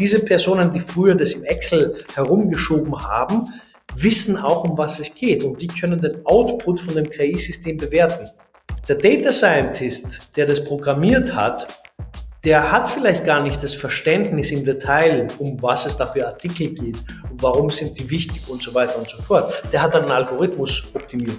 diese Personen, die früher das im Excel herumgeschoben haben, wissen auch, um was es geht und die können den Output von dem KI-System bewerten. Der Data Scientist, der das programmiert hat, der hat vielleicht gar nicht das Verständnis im Detail, um was es da für Artikel geht und warum sind die wichtig und so weiter und so fort. Der hat einen Algorithmus optimiert.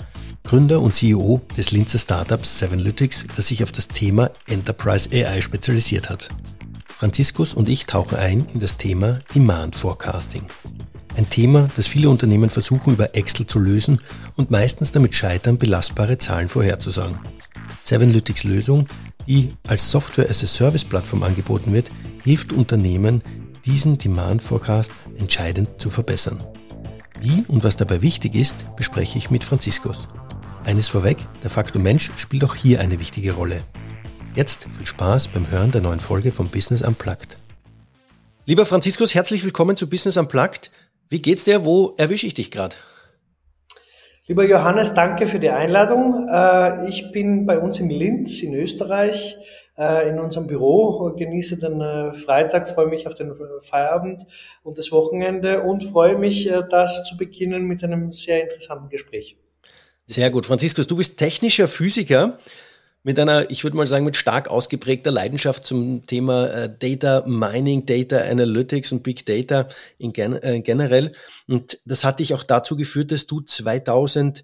Gründer und CEO des Linzer Startups Sevenlytics, das sich auf das Thema Enterprise AI spezialisiert hat. Franziskus und ich tauchen ein in das Thema Demand Forecasting. Ein Thema, das viele Unternehmen versuchen über Excel zu lösen und meistens damit scheitern, belastbare Zahlen vorherzusagen. Sevenlytics Lösung, die als Software as a Service Plattform angeboten wird, hilft Unternehmen, diesen Demand Forecast entscheidend zu verbessern. Wie und was dabei wichtig ist, bespreche ich mit Franziskus. Eines vorweg, der Faktor Mensch spielt auch hier eine wichtige Rolle. Jetzt viel Spaß beim Hören der neuen Folge von Business Unplugged. Lieber Franziskus, herzlich willkommen zu Business Unplugged. Wie geht's dir? Wo erwische ich dich gerade? Lieber Johannes, danke für die Einladung. Äh, ich bin bei uns in Linz in Österreich äh, in unserem Büro, genieße den äh, Freitag, freue mich auf den Feierabend und das Wochenende und freue mich, das zu beginnen mit einem sehr interessanten Gespräch. Sehr gut. Franziskus, du bist technischer Physiker mit einer, ich würde mal sagen, mit stark ausgeprägter Leidenschaft zum Thema äh, Data Mining, Data Analytics und Big Data in gen äh, generell. Und das hat dich auch dazu geführt, dass du 2017,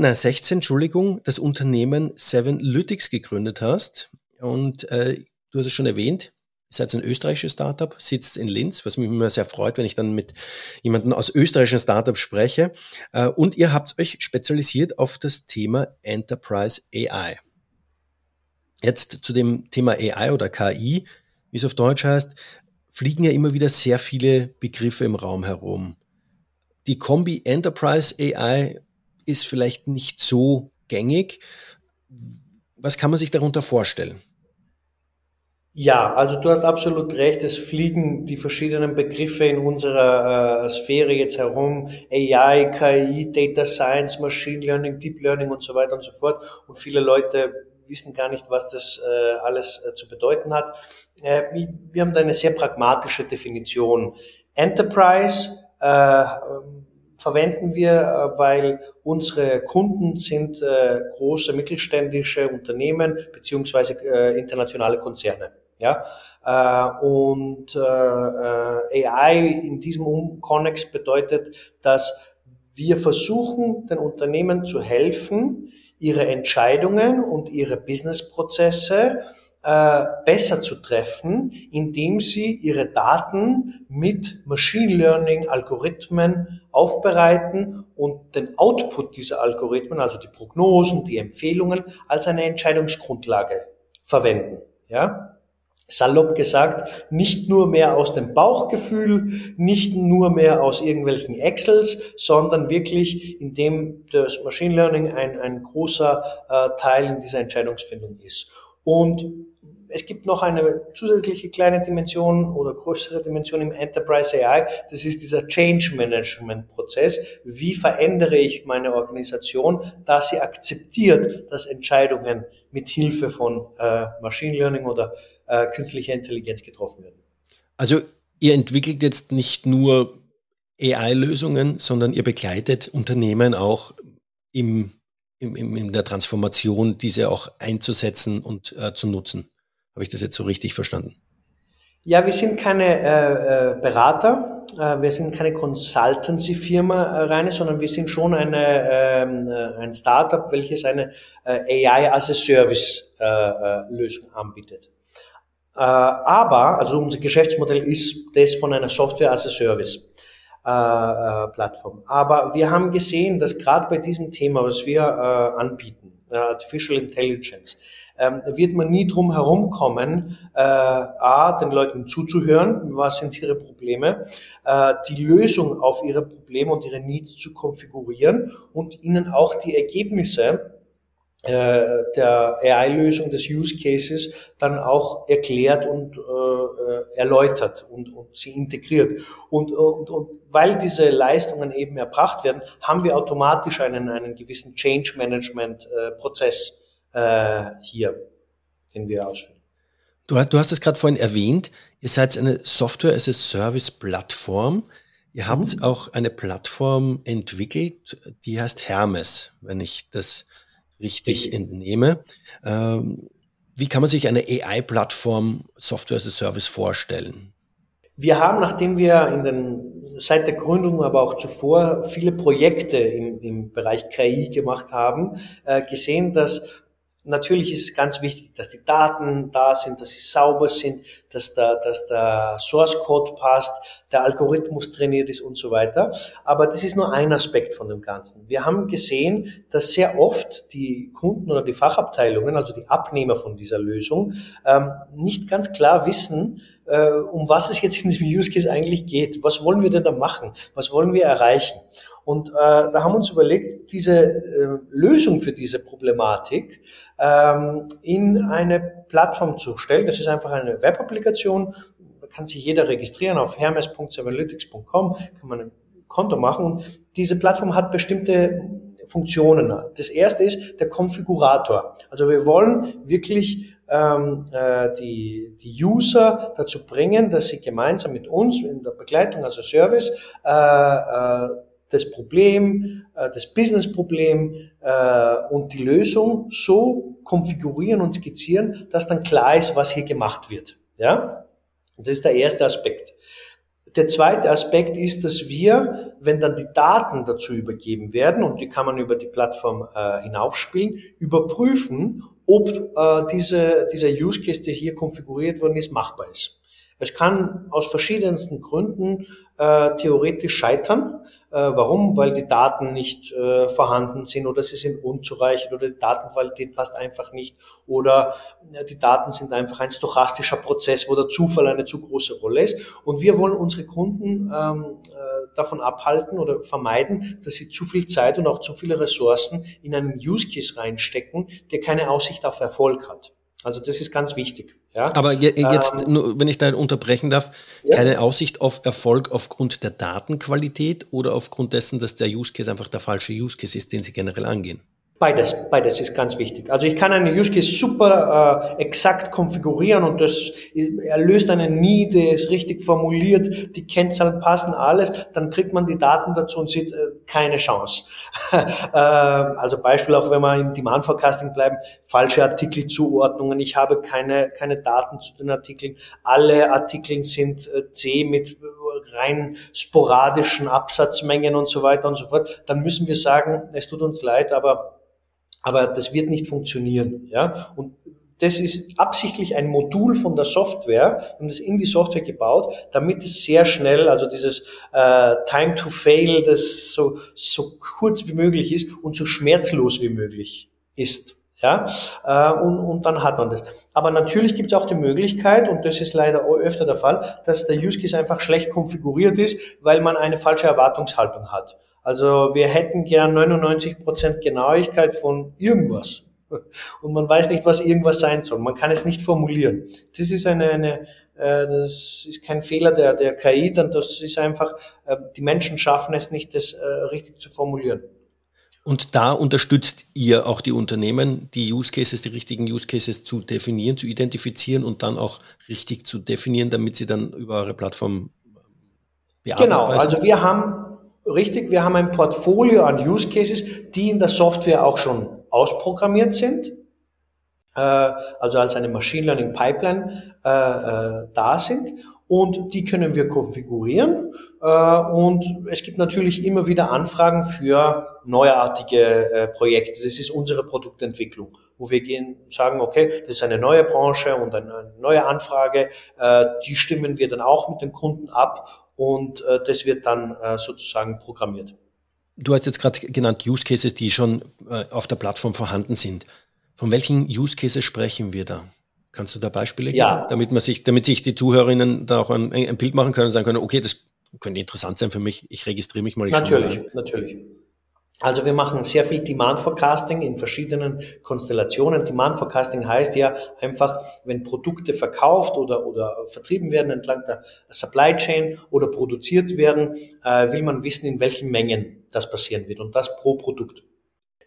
nein, 16, Entschuldigung, das Unternehmen Seven Lytics gegründet hast. Und äh, du hast es schon erwähnt, Ihr seid ein österreichisches Startup, sitzt in Linz, was mich immer sehr freut, wenn ich dann mit jemandem aus österreichischen Startups spreche. Äh, und ihr habt euch spezialisiert auf das Thema Enterprise AI. Jetzt zu dem Thema AI oder KI, wie es auf Deutsch heißt, fliegen ja immer wieder sehr viele Begriffe im Raum herum. Die Kombi Enterprise AI ist vielleicht nicht so gängig. Was kann man sich darunter vorstellen? Ja, also du hast absolut recht. Es fliegen die verschiedenen Begriffe in unserer äh, Sphäre jetzt herum. AI, KI, Data Science, Machine Learning, Deep Learning und so weiter und so fort. Und viele Leute wissen gar nicht, was das äh, alles äh, zu bedeuten hat. Äh, wir haben da eine sehr pragmatische Definition. Enterprise äh, verwenden wir, äh, weil unsere Kunden sind große mittelständische Unternehmen beziehungsweise internationale Konzerne. Ja? Äh, und äh, äh AI in diesem Kontext bedeutet, dass wir versuchen, den Unternehmen zu helfen, ihre Entscheidungen und ihre Businessprozesse äh, besser zu treffen, indem sie ihre Daten mit Machine Learning Algorithmen aufbereiten und den Output dieser Algorithmen, also die Prognosen, die Empfehlungen, als eine Entscheidungsgrundlage verwenden. Ja? Salopp gesagt, nicht nur mehr aus dem Bauchgefühl, nicht nur mehr aus irgendwelchen Excels, sondern wirklich, indem das Machine Learning ein, ein großer äh, Teil in dieser Entscheidungsfindung ist. Und es gibt noch eine zusätzliche kleine Dimension oder größere Dimension im Enterprise AI. Das ist dieser Change Management Prozess. Wie verändere ich meine Organisation, dass sie akzeptiert, dass Entscheidungen mit Hilfe von äh, Machine Learning oder äh, künstlicher Intelligenz getroffen werden. Also ihr entwickelt jetzt nicht nur AI-Lösungen, sondern ihr begleitet Unternehmen auch im, im, in der Transformation, diese auch einzusetzen und äh, zu nutzen. Habe ich das jetzt so richtig verstanden? Ja, wir sind keine äh, äh Berater, äh, wir sind keine Consultancy-Firma äh, reine, sondern wir sind schon eine, ähm, äh, ein Startup, welches eine äh, AI as a Service äh, Lösung anbietet. Äh, aber, also unser Geschäftsmodell ist das von einer Software as a Service. Äh, äh, Plattform. Aber wir haben gesehen, dass gerade bei diesem Thema, was wir äh, anbieten, Artificial Intelligence, ähm, wird man nie drum herumkommen, äh, a, den Leuten zuzuhören, was sind ihre Probleme, äh, die Lösung auf ihre Probleme und ihre Needs zu konfigurieren und ihnen auch die Ergebnisse der AI-Lösung des Use Cases dann auch erklärt und äh, äh, erläutert und, und sie integriert. Und, und, und weil diese Leistungen eben erbracht werden, haben wir automatisch einen, einen gewissen Change Management äh, Prozess äh, hier, den wir ausführen. Du hast, du hast es gerade vorhin erwähnt, ihr seid eine Software as a Service Plattform. Ihr habt mhm. auch eine Plattform entwickelt, die heißt Hermes, wenn ich das richtig entnehme. Ähm, wie kann man sich eine AI-Plattform Software as a Service vorstellen? Wir haben, nachdem wir in den, seit der Gründung, aber auch zuvor viele Projekte im, im Bereich KI gemacht haben, äh, gesehen, dass Natürlich ist es ganz wichtig, dass die Daten da sind, dass sie sauber sind, dass der, dass der Source Code passt, der Algorithmus trainiert ist und so weiter. Aber das ist nur ein Aspekt von dem Ganzen. Wir haben gesehen, dass sehr oft die Kunden oder die Fachabteilungen, also die Abnehmer von dieser Lösung, ähm, nicht ganz klar wissen, äh, um was es jetzt in diesem Use Case eigentlich geht. Was wollen wir denn da machen? Was wollen wir erreichen? Und äh, da haben wir uns überlegt, diese äh, Lösung für diese Problematik ähm, in eine Plattform zu stellen. Das ist einfach eine Web-Applikation. Da kann sich jeder registrieren auf hermes.cyberlytics.com, kann man ein Konto machen. Und diese Plattform hat bestimmte Funktionen. Das erste ist der Konfigurator. Also wir wollen wirklich ähm, äh, die, die User dazu bringen, dass sie gemeinsam mit uns in der Begleitung, also Service, äh, äh, das Problem, äh, das Business-Problem äh, und die Lösung so konfigurieren und skizzieren, dass dann klar ist, was hier gemacht wird. Ja, das ist der erste Aspekt. Der zweite Aspekt ist, dass wir, wenn dann die Daten dazu übergeben werden, und die kann man über die Plattform äh, hinaufspielen, überprüfen, ob äh, diese, dieser Use Case, der hier konfiguriert worden ist, machbar ist. Es kann aus verschiedensten Gründen äh, theoretisch scheitern. Äh, warum? Weil die Daten nicht äh, vorhanden sind oder sie sind unzureichend oder die Datenqualität passt einfach nicht oder äh, die Daten sind einfach ein stochastischer Prozess, wo der Zufall eine zu große Rolle ist. Und wir wollen unsere Kunden ähm, äh, davon abhalten oder vermeiden, dass sie zu viel Zeit und auch zu viele Ressourcen in einen Use Case reinstecken, der keine Aussicht auf Erfolg hat. Also das ist ganz wichtig. Ja? Aber je, jetzt, ähm, nur, wenn ich da unterbrechen darf, ja. keine Aussicht auf Erfolg aufgrund der Datenqualität oder aufgrund dessen, dass der Use Case einfach der falsche Use Case ist, den Sie generell angehen? Beides, beides ist ganz wichtig. Also ich kann einen Use Case super äh, exakt konfigurieren und das er löst einen Need, der ist richtig formuliert, die Kennzahlen passen, alles, dann kriegt man die Daten dazu und sieht äh, keine Chance. äh, also Beispiel auch, wenn wir im Demand Forecasting bleiben, falsche Artikelzuordnungen, ich habe keine, keine Daten zu den Artikeln, alle Artikel sind äh, C mit rein sporadischen Absatzmengen und so weiter und so fort, dann müssen wir sagen, es tut uns leid, aber aber das wird nicht funktionieren. Ja? Und das ist absichtlich ein Modul von der Software, wir haben das in die Software gebaut, damit es sehr schnell, also dieses äh, Time to Fail, das so, so kurz wie möglich ist und so schmerzlos wie möglich ist. Ja, äh, und, und dann hat man das. Aber natürlich gibt es auch die Möglichkeit, und das ist leider öfter der Fall, dass der Use Case einfach schlecht konfiguriert ist, weil man eine falsche Erwartungshaltung hat. Also wir hätten gern 99% Genauigkeit von irgendwas. Und man weiß nicht, was irgendwas sein soll. Man kann es nicht formulieren. Das ist eine, eine äh, das ist kein Fehler der, der KI, dann das ist einfach, äh, die Menschen schaffen es nicht, das äh, richtig zu formulieren. Und da unterstützt ihr auch die Unternehmen, die Use Cases, die richtigen Use Cases zu definieren, zu identifizieren und dann auch richtig zu definieren, damit sie dann über eure Plattform bearbeiten. Genau, also wir haben richtig, wir haben ein Portfolio an Use Cases, die in der Software auch schon ausprogrammiert sind, äh, also als eine Machine Learning Pipeline äh, äh, da sind und die können wir konfigurieren und es gibt natürlich immer wieder Anfragen für neuartige äh, Projekte. Das ist unsere Produktentwicklung, wo wir gehen sagen, okay, das ist eine neue Branche und eine, neue Anfrage, äh, die stimmen wir dann auch mit den Kunden ab und äh, das wird dann äh, sozusagen programmiert. Du hast jetzt gerade genannt Use Cases, die schon äh, auf der Plattform vorhanden sind. Von welchen Use Cases sprechen wir da? Kannst du da Beispiele geben, ja. damit man sich, damit sich die Zuhörerinnen da auch ein, ein Bild machen können und sagen können, okay, das könnte interessant sein für mich, ich registriere mich mal. natürlich, natürlich. Also wir machen sehr viel Demand Forecasting in verschiedenen Konstellationen. Demand Forecasting heißt ja einfach, wenn Produkte verkauft oder, oder vertrieben werden entlang der Supply Chain oder produziert werden, äh, will man wissen, in welchen Mengen das passieren wird und das pro Produkt.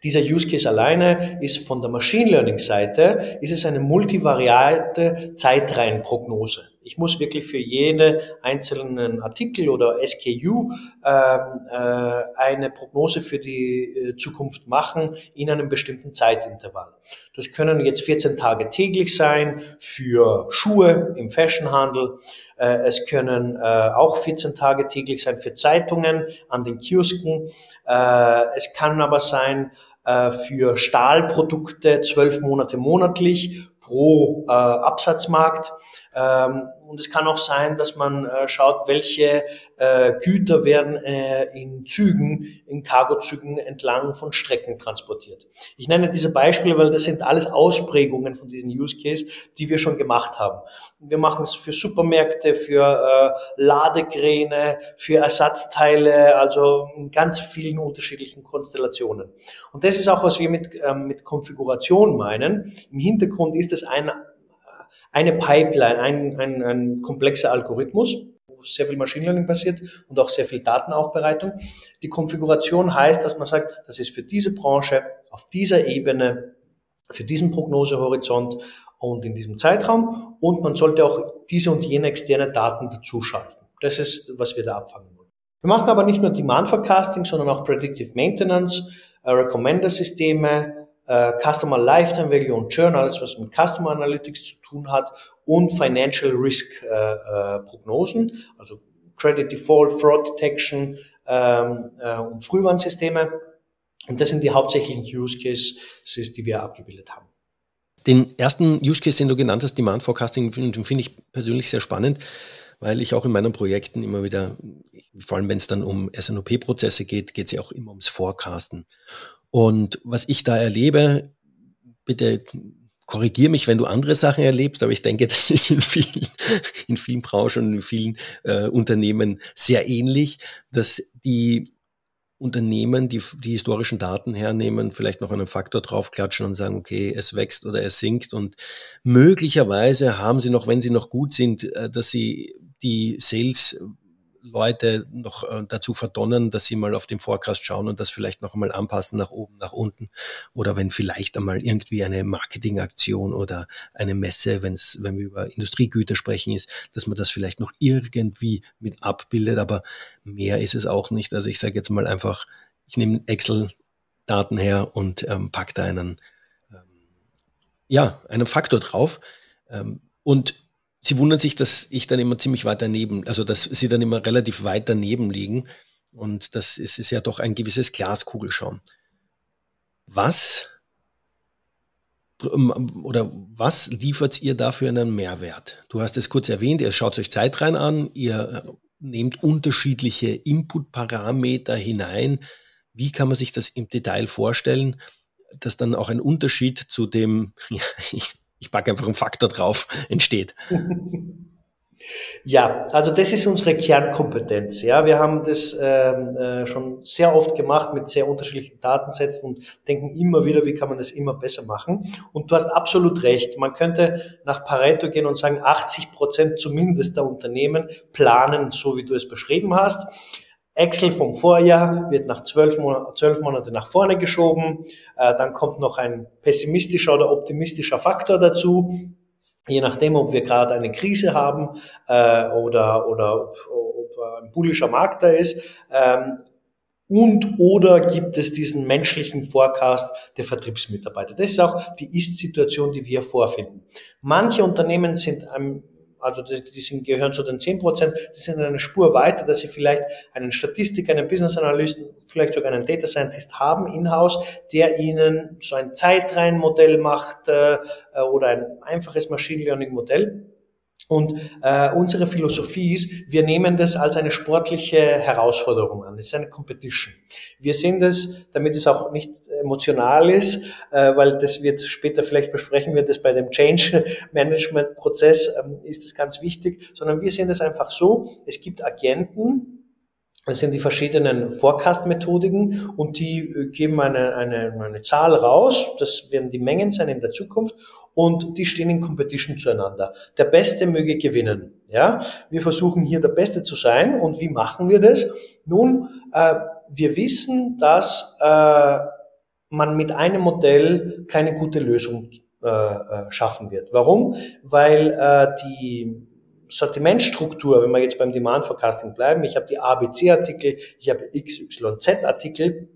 Dieser Use Case alleine ist von der Machine Learning Seite, ist es eine multivariate Zeitreihenprognose. Ich muss wirklich für jede einzelnen Artikel oder SKU ähm, äh, eine Prognose für die äh, Zukunft machen in einem bestimmten Zeitintervall. Das können jetzt 14 Tage täglich sein für Schuhe im Fashionhandel. Äh, es können äh, auch 14 Tage täglich sein für Zeitungen an den Kiosken. Äh, es kann aber sein, äh, für Stahlprodukte zwölf Monate monatlich pro äh, Absatzmarkt. Ähm, und es kann auch sein, dass man äh, schaut, welche äh, Güter werden äh, in Zügen, in Cargozügen entlang von Strecken transportiert. Ich nenne diese Beispiele, weil das sind alles Ausprägungen von diesen Use Case, die wir schon gemacht haben. Wir machen es für Supermärkte, für äh, Ladekräne, für Ersatzteile, also in ganz vielen unterschiedlichen Konstellationen. Und das ist auch, was wir mit, ähm, mit Konfiguration meinen. Im Hintergrund ist es ein eine Pipeline, ein, ein, ein komplexer Algorithmus, wo sehr viel Machine Learning passiert und auch sehr viel Datenaufbereitung. Die Konfiguration heißt, dass man sagt, das ist für diese Branche auf dieser Ebene, für diesen Prognosehorizont und in diesem Zeitraum und man sollte auch diese und jene externe Daten dazuschalten. Das ist, was wir da abfangen wollen. Wir machen aber nicht nur Demand Forecasting, sondern auch Predictive Maintenance, äh, Recommender-Systeme, äh, Customer Lifetime Value und Churn, alles was mit Customer Analytics zu tun hat und Financial Risk äh, äh, Prognosen, also Credit Default, Fraud Detection ähm, äh, und Frühwarnsysteme. Und das sind die hauptsächlichen Use Cases, die wir abgebildet haben. Den ersten Use Case, den du genannt hast, Demand Forecasting, finde find ich persönlich sehr spannend, weil ich auch in meinen Projekten immer wieder, vor allem wenn es dann um SNOP-Prozesse geht, geht es ja auch immer ums Forecasten. Und was ich da erlebe, bitte korrigier mich, wenn du andere Sachen erlebst, aber ich denke, das ist in vielen, in vielen Branchen und in vielen äh, Unternehmen sehr ähnlich, dass die Unternehmen, die die historischen Daten hernehmen, vielleicht noch einen Faktor draufklatschen und sagen, okay, es wächst oder es sinkt. Und möglicherweise haben sie noch, wenn sie noch gut sind, äh, dass sie die Sales Leute noch äh, dazu verdonnen, dass sie mal auf den Forecast schauen und das vielleicht noch einmal anpassen nach oben, nach unten. Oder wenn vielleicht einmal irgendwie eine Marketingaktion oder eine Messe, wenn's, wenn wir über Industriegüter sprechen, ist, dass man das vielleicht noch irgendwie mit abbildet. Aber mehr ist es auch nicht. Also ich sage jetzt mal einfach, ich nehme Excel-Daten her und ähm, pack da einen, ähm, ja, einen Faktor drauf. Ähm, und sie wundern sich, dass ich dann immer ziemlich weit daneben, also dass sie dann immer relativ weit daneben liegen. Und das ist, ist ja doch ein gewisses Glaskugelschauen. Was ähm, oder was liefert ihr dafür einen Mehrwert? Du hast es kurz erwähnt, ihr schaut euch Zeit rein an, ihr äh, nehmt unterschiedliche Input-Parameter hinein. Wie kann man sich das im Detail vorstellen, dass dann auch ein Unterschied zu dem, ja, ich ich packe einfach einen Faktor drauf, entsteht. Ja, also das ist unsere Kernkompetenz. Ja, wir haben das ähm, äh, schon sehr oft gemacht mit sehr unterschiedlichen Datensätzen und denken immer wieder, wie kann man das immer besser machen. Und du hast absolut recht. Man könnte nach Pareto gehen und sagen, 80 Prozent zumindest der Unternehmen planen, so wie du es beschrieben hast. Excel vom Vorjahr wird nach zwölf, Monate, zwölf Monate nach vorne geschoben. Äh, dann kommt noch ein pessimistischer oder optimistischer Faktor dazu. Je nachdem, ob wir gerade eine Krise haben äh, oder, oder ob, ob ein bullischer Markt da ist. Ähm, und oder gibt es diesen menschlichen Forecast der Vertriebsmitarbeiter. Das ist auch die Ist-Situation, die wir vorfinden. Manche Unternehmen sind also die, die sind, gehören zu den 10 Prozent, die sind eine Spur weiter, dass sie vielleicht einen Statistiker, einen Business Analysten, vielleicht sogar einen Data Scientist haben in-house, der ihnen so ein Zeitreihenmodell macht äh, oder ein einfaches Machine Learning Modell. Und äh, unsere Philosophie ist, wir nehmen das als eine sportliche Herausforderung an. Es ist eine Competition. Wir sehen das, damit es auch nicht emotional ist, äh, weil das wird später vielleicht besprechen wir das bei dem Change Management Prozess ähm, ist das ganz wichtig, sondern wir sehen das einfach so: Es gibt Agenten, das sind die verschiedenen Forecast-Methodiken und die äh, geben eine, eine, eine Zahl raus. Das werden die Mengen sein in der Zukunft und die stehen in Competition zueinander. Der Beste möge gewinnen. Ja, wir versuchen hier der Beste zu sein und wie machen wir das? Nun, äh, wir wissen, dass äh, man mit einem Modell keine gute Lösung äh, äh schaffen wird. Warum? Weil äh, die Sortimentstruktur, wenn wir jetzt beim Demand Forecasting bleiben, ich habe die ABC-Artikel, ich habe XYZ-Artikel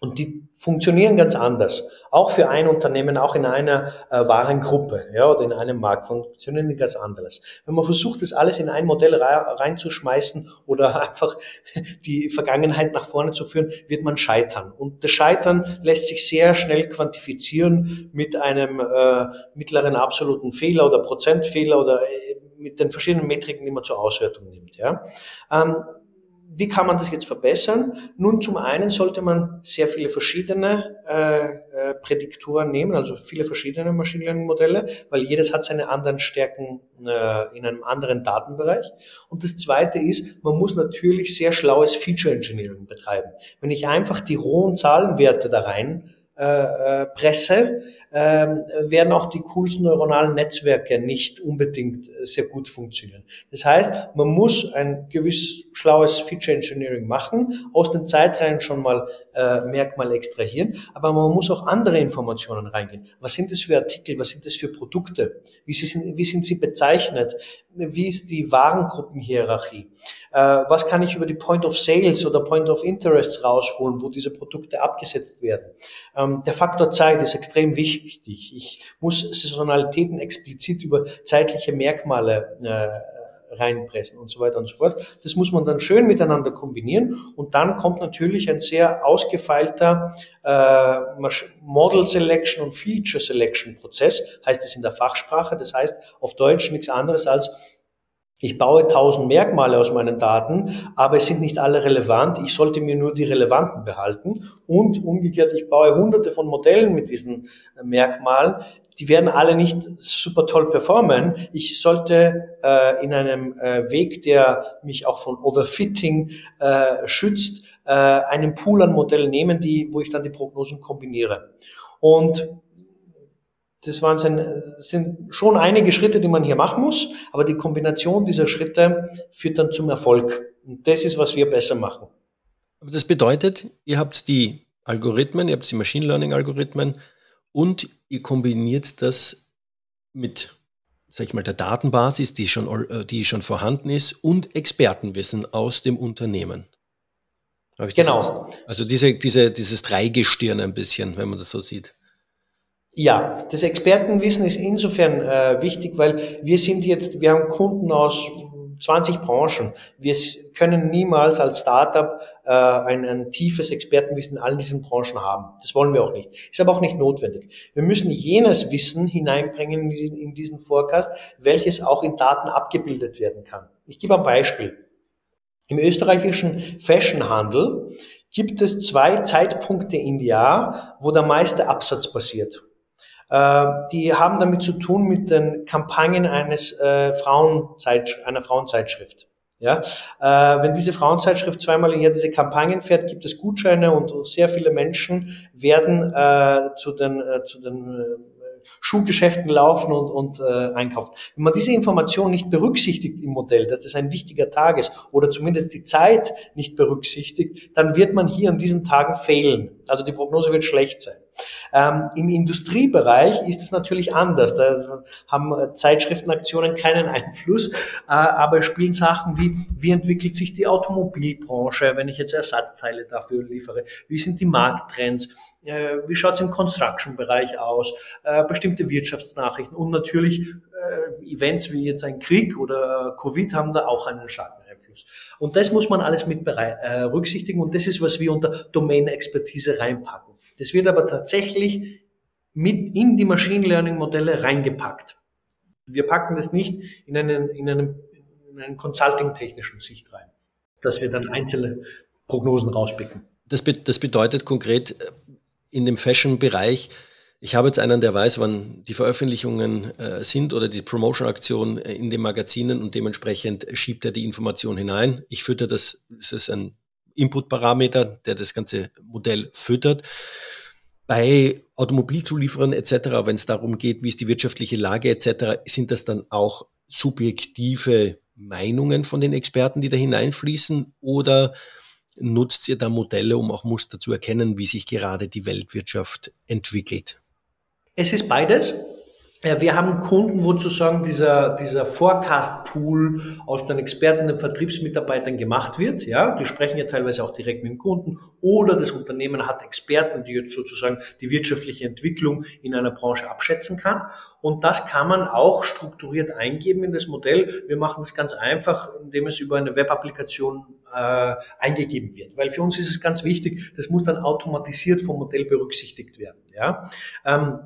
und die funktionieren ganz anders. Auch für ein Unternehmen, auch in einer äh, Warengruppe ja, oder in einem Markt funktionieren die ganz anders. Wenn man versucht, das alles in ein Modell reinzuschmeißen oder einfach die Vergangenheit nach vorne zu führen, wird man scheitern. Und das Scheitern lässt sich sehr schnell quantifizieren mit einem äh, mittleren absoluten Fehler oder Prozentfehler oder äh, mit den verschiedenen Metriken, die man zur Auswertung nimmt. Ja. Ähm, wie kann man das jetzt verbessern? Nun, zum einen sollte man sehr viele verschiedene äh, äh, Prädiktoren nehmen, also viele verschiedene Machine Learning Modelle, weil jedes hat seine anderen Stärken äh, in einem anderen Datenbereich. Und das zweite ist, man muss natürlich sehr schlaues Feature Engineering betreiben. Wenn ich einfach die rohen Zahlenwerte da rein äh, äh, Presse, ähm, werden auch die coolsten neuronalen Netzwerke nicht unbedingt äh, sehr gut funktionieren. Das heißt, man muss ein gewisses schlaues Feature Engineering machen, aus den Zeitreihen schon mal äh, Merkmale extrahieren, aber man muss auch andere Informationen reingehen. Was sind das für Artikel? Was sind das für Produkte? Wie, sie sind, wie sind sie bezeichnet? Wie ist die Warengruppenhierarchie? Äh, was kann ich über die Point of Sales oder Point of Interests rausholen, wo diese Produkte abgesetzt werden? Ähm, der Faktor Zeit ist extrem wichtig. Ich muss Saisonalitäten explizit über zeitliche Merkmale äh, reinpressen und so weiter und so fort. Das muss man dann schön miteinander kombinieren und dann kommt natürlich ein sehr ausgefeilter äh, Model Selection und Feature Selection Prozess, heißt es in der Fachsprache. Das heißt auf Deutsch nichts anderes als ich baue tausend Merkmale aus meinen Daten, aber es sind nicht alle relevant. Ich sollte mir nur die relevanten behalten. Und umgekehrt, ich baue hunderte von Modellen mit diesen Merkmalen die werden alle nicht super toll performen. Ich sollte äh, in einem äh, Weg, der mich auch von Overfitting äh, schützt, äh, einen Pool an Modellen nehmen, die, wo ich dann die Prognosen kombiniere. Und das waren sind schon einige Schritte, die man hier machen muss, aber die Kombination dieser Schritte führt dann zum Erfolg. Und das ist, was wir besser machen. Aber das bedeutet, ihr habt die Algorithmen, ihr habt die Machine Learning Algorithmen und ihr kombiniert das mit, sag ich mal, der Datenbasis, die schon, die schon vorhanden ist, und Expertenwissen aus dem Unternehmen. genau. Jetzt, also diese, diese, dieses Dreigestirn ein bisschen, wenn man das so sieht. Ja, das Expertenwissen ist insofern äh, wichtig, weil wir sind jetzt, wir haben Kunden aus 20 Branchen. Wir können niemals als Startup äh, ein, ein tiefes Expertenwissen in all diesen Branchen haben. Das wollen wir auch nicht. Ist aber auch nicht notwendig. Wir müssen jenes Wissen hineinbringen in, in diesen Forecast, welches auch in Daten abgebildet werden kann. Ich gebe ein Beispiel. Im österreichischen Fashionhandel gibt es zwei Zeitpunkte im Jahr, wo der meiste Absatz passiert. Äh, die haben damit zu tun mit den Kampagnen eines äh, Frauenzeit, einer Frauenzeitschrift. Ja, äh, wenn diese Frauenzeitschrift zweimal im Jahr diese Kampagnen fährt, gibt es Gutscheine und sehr viele Menschen werden äh, zu den, äh, zu den äh, Schuhgeschäften laufen und, und äh, einkaufen. Wenn man diese Information nicht berücksichtigt im Modell, dass das ein wichtiger Tag ist oder zumindest die Zeit nicht berücksichtigt, dann wird man hier an diesen Tagen fehlen. Also die Prognose wird schlecht sein. Ähm, Im Industriebereich ist es natürlich anders. Da haben Zeitschriftenaktionen keinen Einfluss, äh, aber spielen Sachen wie, wie entwickelt sich die Automobilbranche, wenn ich jetzt Ersatzteile dafür liefere? Wie sind die Markttrends? Äh, wie schaut es im Construction-Bereich aus? Äh, bestimmte Wirtschaftsnachrichten und natürlich äh, Events wie jetzt ein Krieg oder äh, Covid haben da auch einen starken Einfluss. Und das muss man alles mit berücksichtigen und das ist, was wir unter Domain-Expertise reinpacken. Das wird aber tatsächlich mit in die Machine Learning Modelle reingepackt. Wir packen das nicht in einen, in einen, in einen consulting-technischen Sicht rein, dass wir dann einzelne Prognosen rauspicken. Das, be das bedeutet konkret äh, in dem Fashion-Bereich, ich habe jetzt einen, der weiß, wann die Veröffentlichungen äh, sind oder die Promotion-Aktion äh, in den Magazinen und dementsprechend schiebt er die Information hinein. Ich fütter das, das ist ein Input-Parameter, der das ganze Modell füttert. Bei Automobilzulieferern etc., wenn es darum geht, wie ist die wirtschaftliche Lage etc., sind das dann auch subjektive Meinungen von den Experten, die da hineinfließen oder nutzt ihr da Modelle, um auch Muster zu erkennen, wie sich gerade die Weltwirtschaft entwickelt? Es ist beides. Wir haben Kunden, wo sozusagen dieser, dieser Forecast-Pool aus den Experten, den Vertriebsmitarbeitern gemacht wird. Ja, die sprechen ja teilweise auch direkt mit dem Kunden. Oder das Unternehmen hat Experten, die jetzt sozusagen die wirtschaftliche Entwicklung in einer Branche abschätzen kann. Und das kann man auch strukturiert eingeben in das Modell. Wir machen das ganz einfach, indem es über eine Web-Applikation äh, eingegeben wird. Weil für uns ist es ganz wichtig, das muss dann automatisiert vom Modell berücksichtigt werden. Ja. Ähm,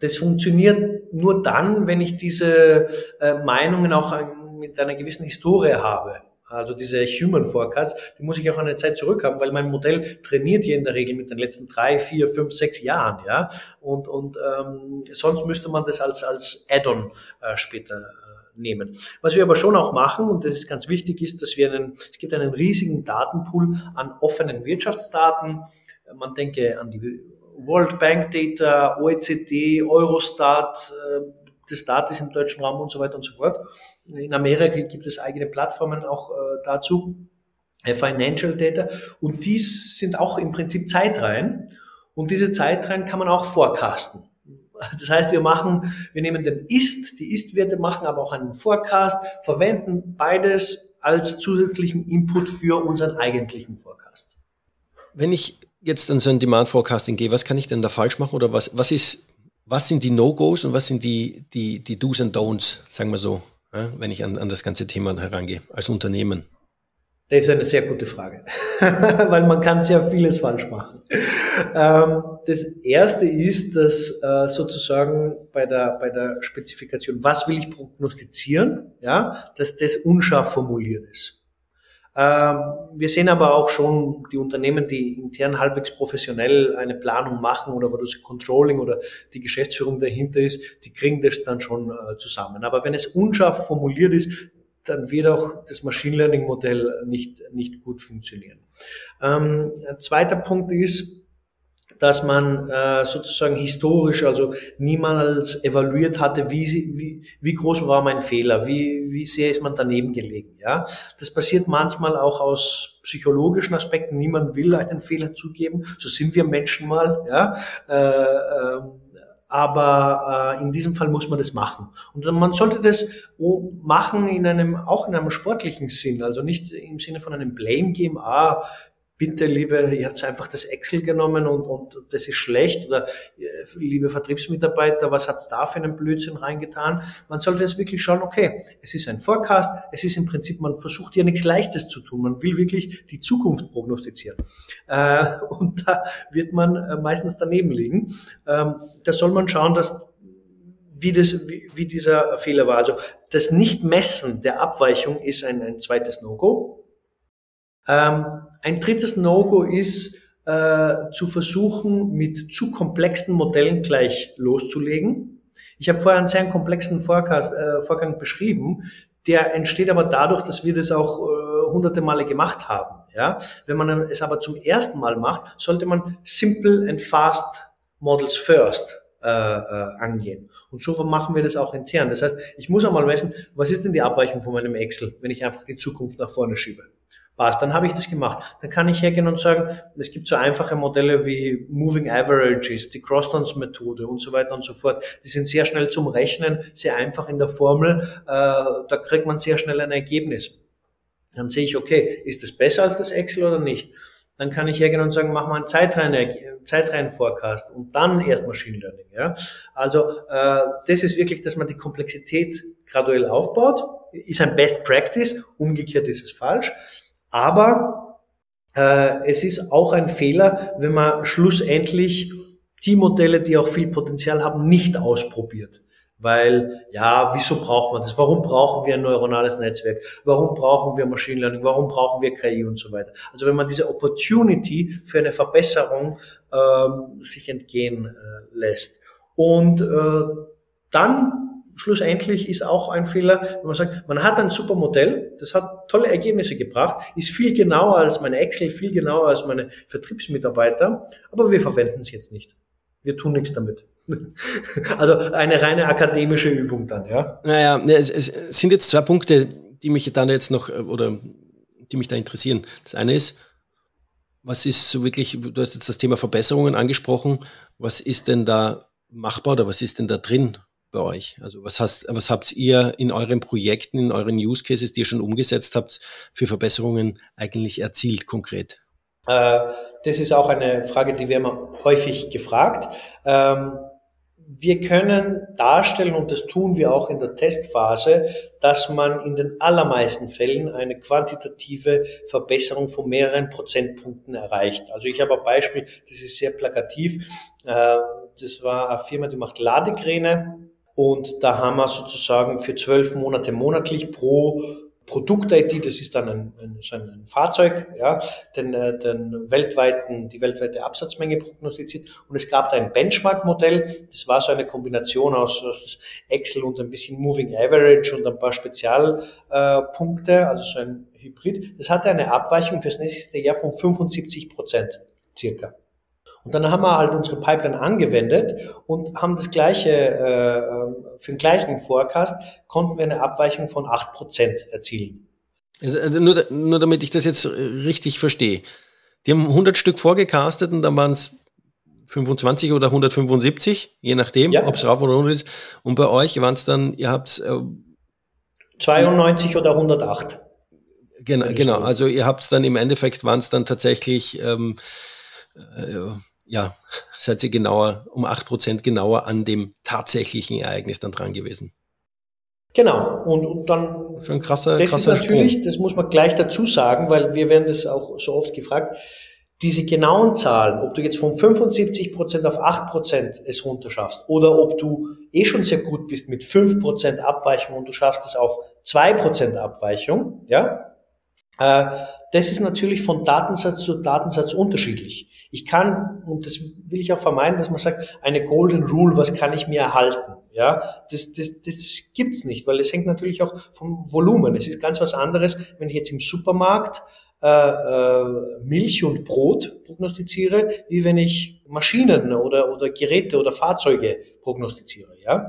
das funktioniert nur dann, wenn ich diese äh, Meinungen auch mit einer gewissen Historie habe. Also diese Human Forecast, die muss ich auch eine Zeit zurück haben, weil mein Modell trainiert hier in der Regel mit den letzten drei, vier, fünf, sechs Jahren, ja. Und, und ähm, sonst müsste man das als, als Add-on äh, später äh, nehmen. Was wir aber schon auch machen, und das ist ganz wichtig, ist, dass wir einen, es gibt einen riesigen Datenpool an offenen Wirtschaftsdaten. Man denke an die World Bank Data, OECD, Eurostat, äh, Data ist im deutschen Raum und so weiter und so fort. In Amerika gibt es eigene Plattformen auch äh, dazu, äh, Financial Data, und dies sind auch im Prinzip Zeitreihen. Und diese Zeitreihen kann man auch forecasten. Das heißt, wir machen, wir nehmen den Ist, die Ist-Werte, machen aber auch einen Forecast, verwenden beides als zusätzlichen Input für unseren eigentlichen Forecast. Wenn ich jetzt an so ein Demand Forecasting gehe, was kann ich denn da falsch machen oder was, was ist, was sind die No-Gos und was sind die, die, die Do's and Don'ts, sagen wir so, ja, wenn ich an, an das ganze Thema herangehe, als Unternehmen? Das ist eine sehr gute Frage, weil man kann sehr vieles falsch machen. Ähm, das erste ist, dass äh, sozusagen bei der, bei der Spezifikation, was will ich prognostizieren, ja, dass das unscharf formuliert ist. Ähm, wir sehen aber auch schon die Unternehmen, die intern halbwegs professionell eine Planung machen oder wo das Controlling oder die Geschäftsführung dahinter ist, die kriegen das dann schon äh, zusammen. Aber wenn es unscharf formuliert ist, dann wird auch das Machine Learning Modell nicht, nicht gut funktionieren. Ähm, zweiter Punkt ist, dass man äh, sozusagen historisch, also niemals evaluiert hatte, wie, wie, wie groß war mein Fehler, wie, wie sehr ist man daneben gelegen. Ja, Das passiert manchmal auch aus psychologischen Aspekten. Niemand will einen Fehler zugeben, so sind wir Menschen mal. Ja, äh, äh, aber äh, in diesem Fall muss man das machen. Und man sollte das machen in einem, auch in einem sportlichen Sinn, also nicht im Sinne von einem Blame Game, ah, bitte liebe, ihr habt einfach das Excel genommen und, und das ist schlecht oder äh, liebe Vertriebsmitarbeiter, was hat's da für einen Blödsinn reingetan? Man sollte jetzt wirklich schauen, okay, es ist ein Forecast, es ist im Prinzip, man versucht ja nichts Leichtes zu tun, man will wirklich die Zukunft prognostizieren. Äh, und da wird man äh, meistens daneben liegen. Ähm, da soll man schauen, dass wie, das, wie, wie dieser Fehler war. Also das Nicht-Messen der Abweichung ist ein, ein zweites No-Go. Ähm, ein drittes No-Go ist, äh, zu versuchen, mit zu komplexen Modellen gleich loszulegen. Ich habe vorher einen sehr komplexen Vorkast, äh, Vorgang beschrieben. Der entsteht aber dadurch, dass wir das auch äh, hunderte Male gemacht haben. Ja? Wenn man es aber zum ersten Mal macht, sollte man simple and fast Models first äh, äh, angehen. Und so machen wir das auch intern. Das heißt, ich muss einmal messen, was ist denn die Abweichung von meinem Excel, wenn ich einfach die Zukunft nach vorne schiebe passt, dann habe ich das gemacht. Dann kann ich hergehen und sagen, es gibt so einfache Modelle wie Moving Averages, die Crosstons-Methode und so weiter und so fort. Die sind sehr schnell zum Rechnen, sehr einfach in der Formel. Äh, da kriegt man sehr schnell ein Ergebnis. Dann sehe ich, okay, ist das besser als das Excel oder nicht? Dann kann ich hergehen und sagen, mach mal einen Zeitreihen-Forecast und dann erst Machine Learning. Ja? Also äh, das ist wirklich, dass man die Komplexität graduell aufbaut. Ist ein Best Practice, umgekehrt ist es falsch. Aber äh, es ist auch ein Fehler, wenn man schlussendlich die Modelle, die auch viel Potenzial haben, nicht ausprobiert. Weil, ja, wieso braucht man das? Warum brauchen wir ein neuronales Netzwerk? Warum brauchen wir Machine Learning? Warum brauchen wir KI und so weiter? Also wenn man diese Opportunity für eine Verbesserung ähm, sich entgehen äh, lässt. Und äh, dann schlussendlich ist auch ein Fehler, wenn man sagt, man hat ein super Modell, das hat tolle Ergebnisse gebracht, ist viel genauer als meine Excel, viel genauer als meine Vertriebsmitarbeiter, aber wir verwenden es jetzt nicht. Wir tun nichts damit. also eine reine akademische Übung dann, ja. Naja, es, es sind jetzt zwei Punkte, die mich dann jetzt noch, äh, oder die mich da interessieren. Das eine ist, was ist so wirklich, du hast jetzt das Thema Verbesserungen angesprochen, was ist denn da machbar oder was ist denn da drin bei euch? Also was, hast, was habt ihr in euren Projekten, in euren Use Cases, die ihr schon umgesetzt habt, für Verbesserungen eigentlich erzielt konkret? Äh, das ist auch eine Frage, die wir immer häufig gefragt. Ähm, wir können darstellen, und das tun wir auch in der Testphase, dass man in den allermeisten Fällen eine quantitative Verbesserung von mehreren Prozentpunkten erreicht. Also ich habe ein Beispiel, das ist sehr plakativ. Äh, das war eine Firma, die macht Ladekräne. Und da haben wir sozusagen für zwölf Monate monatlich pro Produkt-IT, das ist dann ein, ein, so ein Fahrzeug, ja, den, äh, den weltweiten, die weltweite Absatzmenge prognostiziert. Und es gab da ein Benchmark-Modell, das war so eine Kombination aus, aus Excel und ein bisschen Moving Average und ein paar Spezialpunkte, äh, also so ein Hybrid. Das hatte eine Abweichung fürs nächste Jahr von 75 Prozent circa. Und dann haben wir halt unsere Pipeline angewendet und haben das gleiche, äh, für den gleichen Forecast konnten wir eine Abweichung von 8% erzielen. Also, äh, nur, nur damit ich das jetzt richtig verstehe. Die haben 100 Stück vorgecastet und dann waren es 25 oder 175, je nachdem, ja. ob es rauf oder runter ist. Und bei euch waren es dann, ihr habt äh, 92 oder 108. Genau, genau. Also ihr habt es dann im Endeffekt waren es dann tatsächlich ähm, äh, ja, seid ihr genauer, um acht Prozent genauer an dem tatsächlichen Ereignis dann dran gewesen. Genau, und, und dann. Schon krasser, das krasser ist natürlich, Sprung. das muss man gleich dazu sagen, weil wir werden das auch so oft gefragt. Diese genauen Zahlen, ob du jetzt von 75 Prozent auf 8% es runterschaffst oder ob du eh schon sehr gut bist mit 5% Abweichung und du schaffst es auf 2% Abweichung, ja, äh, das ist natürlich von Datensatz zu Datensatz unterschiedlich. Ich kann, und das will ich auch vermeiden, dass man sagt, eine Golden Rule, was kann ich mir erhalten? Ja, das, das, das gibt's nicht, weil es hängt natürlich auch vom Volumen. Es ist ganz was anderes, wenn ich jetzt im Supermarkt äh, äh, Milch und Brot prognostiziere, wie wenn ich Maschinen oder, oder Geräte oder Fahrzeuge prognostiziere. Ja,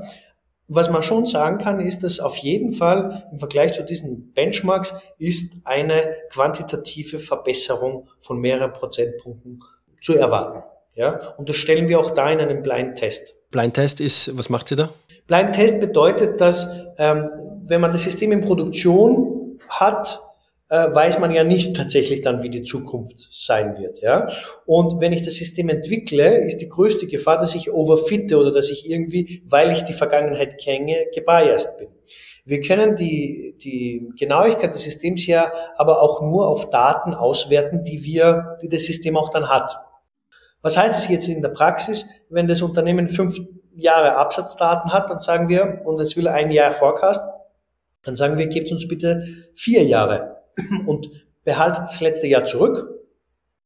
was man schon sagen kann, ist, dass auf jeden Fall im Vergleich zu diesen Benchmarks ist eine quantitative Verbesserung von mehreren Prozentpunkten zu erwarten. Ja, und das stellen wir auch da in einem Blind Test. Blind Test ist, was macht sie da? Blind Test bedeutet, dass ähm, wenn man das System in Produktion hat, äh, weiß man ja nicht tatsächlich dann, wie die Zukunft sein wird. Ja? Und wenn ich das System entwickle, ist die größte Gefahr, dass ich overfitte oder dass ich irgendwie, weil ich die Vergangenheit kenne, gebiased bin. Wir können die, die Genauigkeit des Systems ja aber auch nur auf Daten auswerten, die wir, die das System auch dann hat. Was heißt es jetzt in der Praxis? Wenn das Unternehmen fünf Jahre Absatzdaten hat, dann sagen wir, und es will ein Jahr Forecast, dann sagen wir, gebt uns bitte vier Jahre und behaltet das letzte Jahr zurück.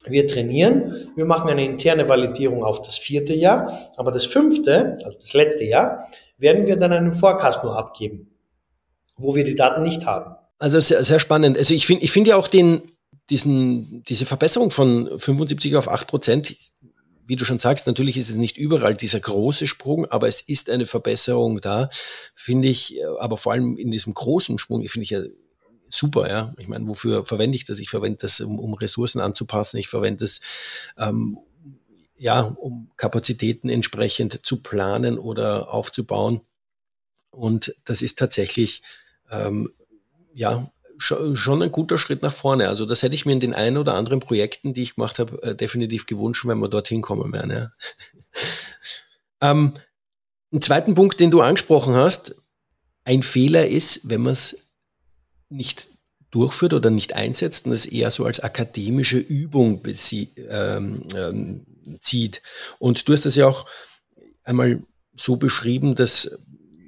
Wir trainieren, wir machen eine interne Validierung auf das vierte Jahr, aber das fünfte, also das letzte Jahr, werden wir dann einen Forecast nur abgeben, wo wir die Daten nicht haben. Also sehr, sehr spannend. Also ich finde ich finde ja auch den, diesen, diese Verbesserung von 75 auf 8 Prozent, wie du schon sagst, natürlich ist es nicht überall dieser große Sprung, aber es ist eine Verbesserung da, finde ich, aber vor allem in diesem großen Sprung, finde ich ja super, ja. Ich meine, wofür verwende ich das? Ich verwende das, um, um Ressourcen anzupassen. Ich verwende das, ähm, ja, um Kapazitäten entsprechend zu planen oder aufzubauen. Und das ist tatsächlich, ähm, ja, schon ein guter Schritt nach vorne. Also das hätte ich mir in den ein oder anderen Projekten, die ich gemacht habe, äh, definitiv gewünscht, wenn wir dorthin kommen wären. Ja. ähm, einen zweiten Punkt, den du angesprochen hast, ein Fehler ist, wenn man es nicht durchführt oder nicht einsetzt und es eher so als akademische Übung ähm, ähm, zieht. Und du hast das ja auch einmal so beschrieben, dass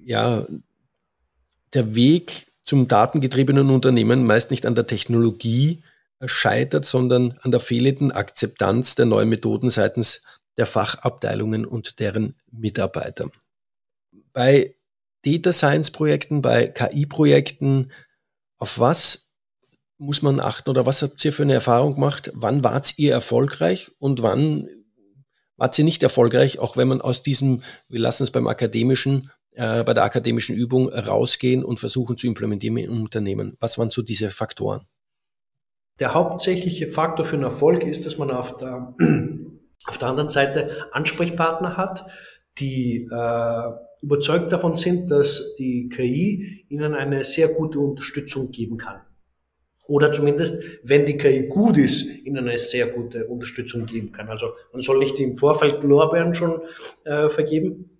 ja, der Weg zum datengetriebenen Unternehmen meist nicht an der Technologie scheitert, sondern an der fehlenden Akzeptanz der neuen Methoden seitens der Fachabteilungen und deren Mitarbeiter. Bei Data Science Projekten, bei KI-Projekten, auf was muss man achten oder was habt ihr für eine Erfahrung gemacht? Wann wart ihr erfolgreich und wann wart ihr nicht erfolgreich, auch wenn man aus diesem, wir lassen es beim akademischen, äh, bei der akademischen Übung rausgehen und versuchen zu implementieren im Unternehmen? Was waren so diese Faktoren? Der hauptsächliche Faktor für einen Erfolg ist, dass man auf der, auf der anderen Seite Ansprechpartner hat, die äh, überzeugt davon sind, dass die KI ihnen eine sehr gute Unterstützung geben kann. Oder zumindest, wenn die KI gut ist, ihnen eine sehr gute Unterstützung geben kann. Also man soll nicht im Vorfeld Lorbeeren schon äh, vergeben,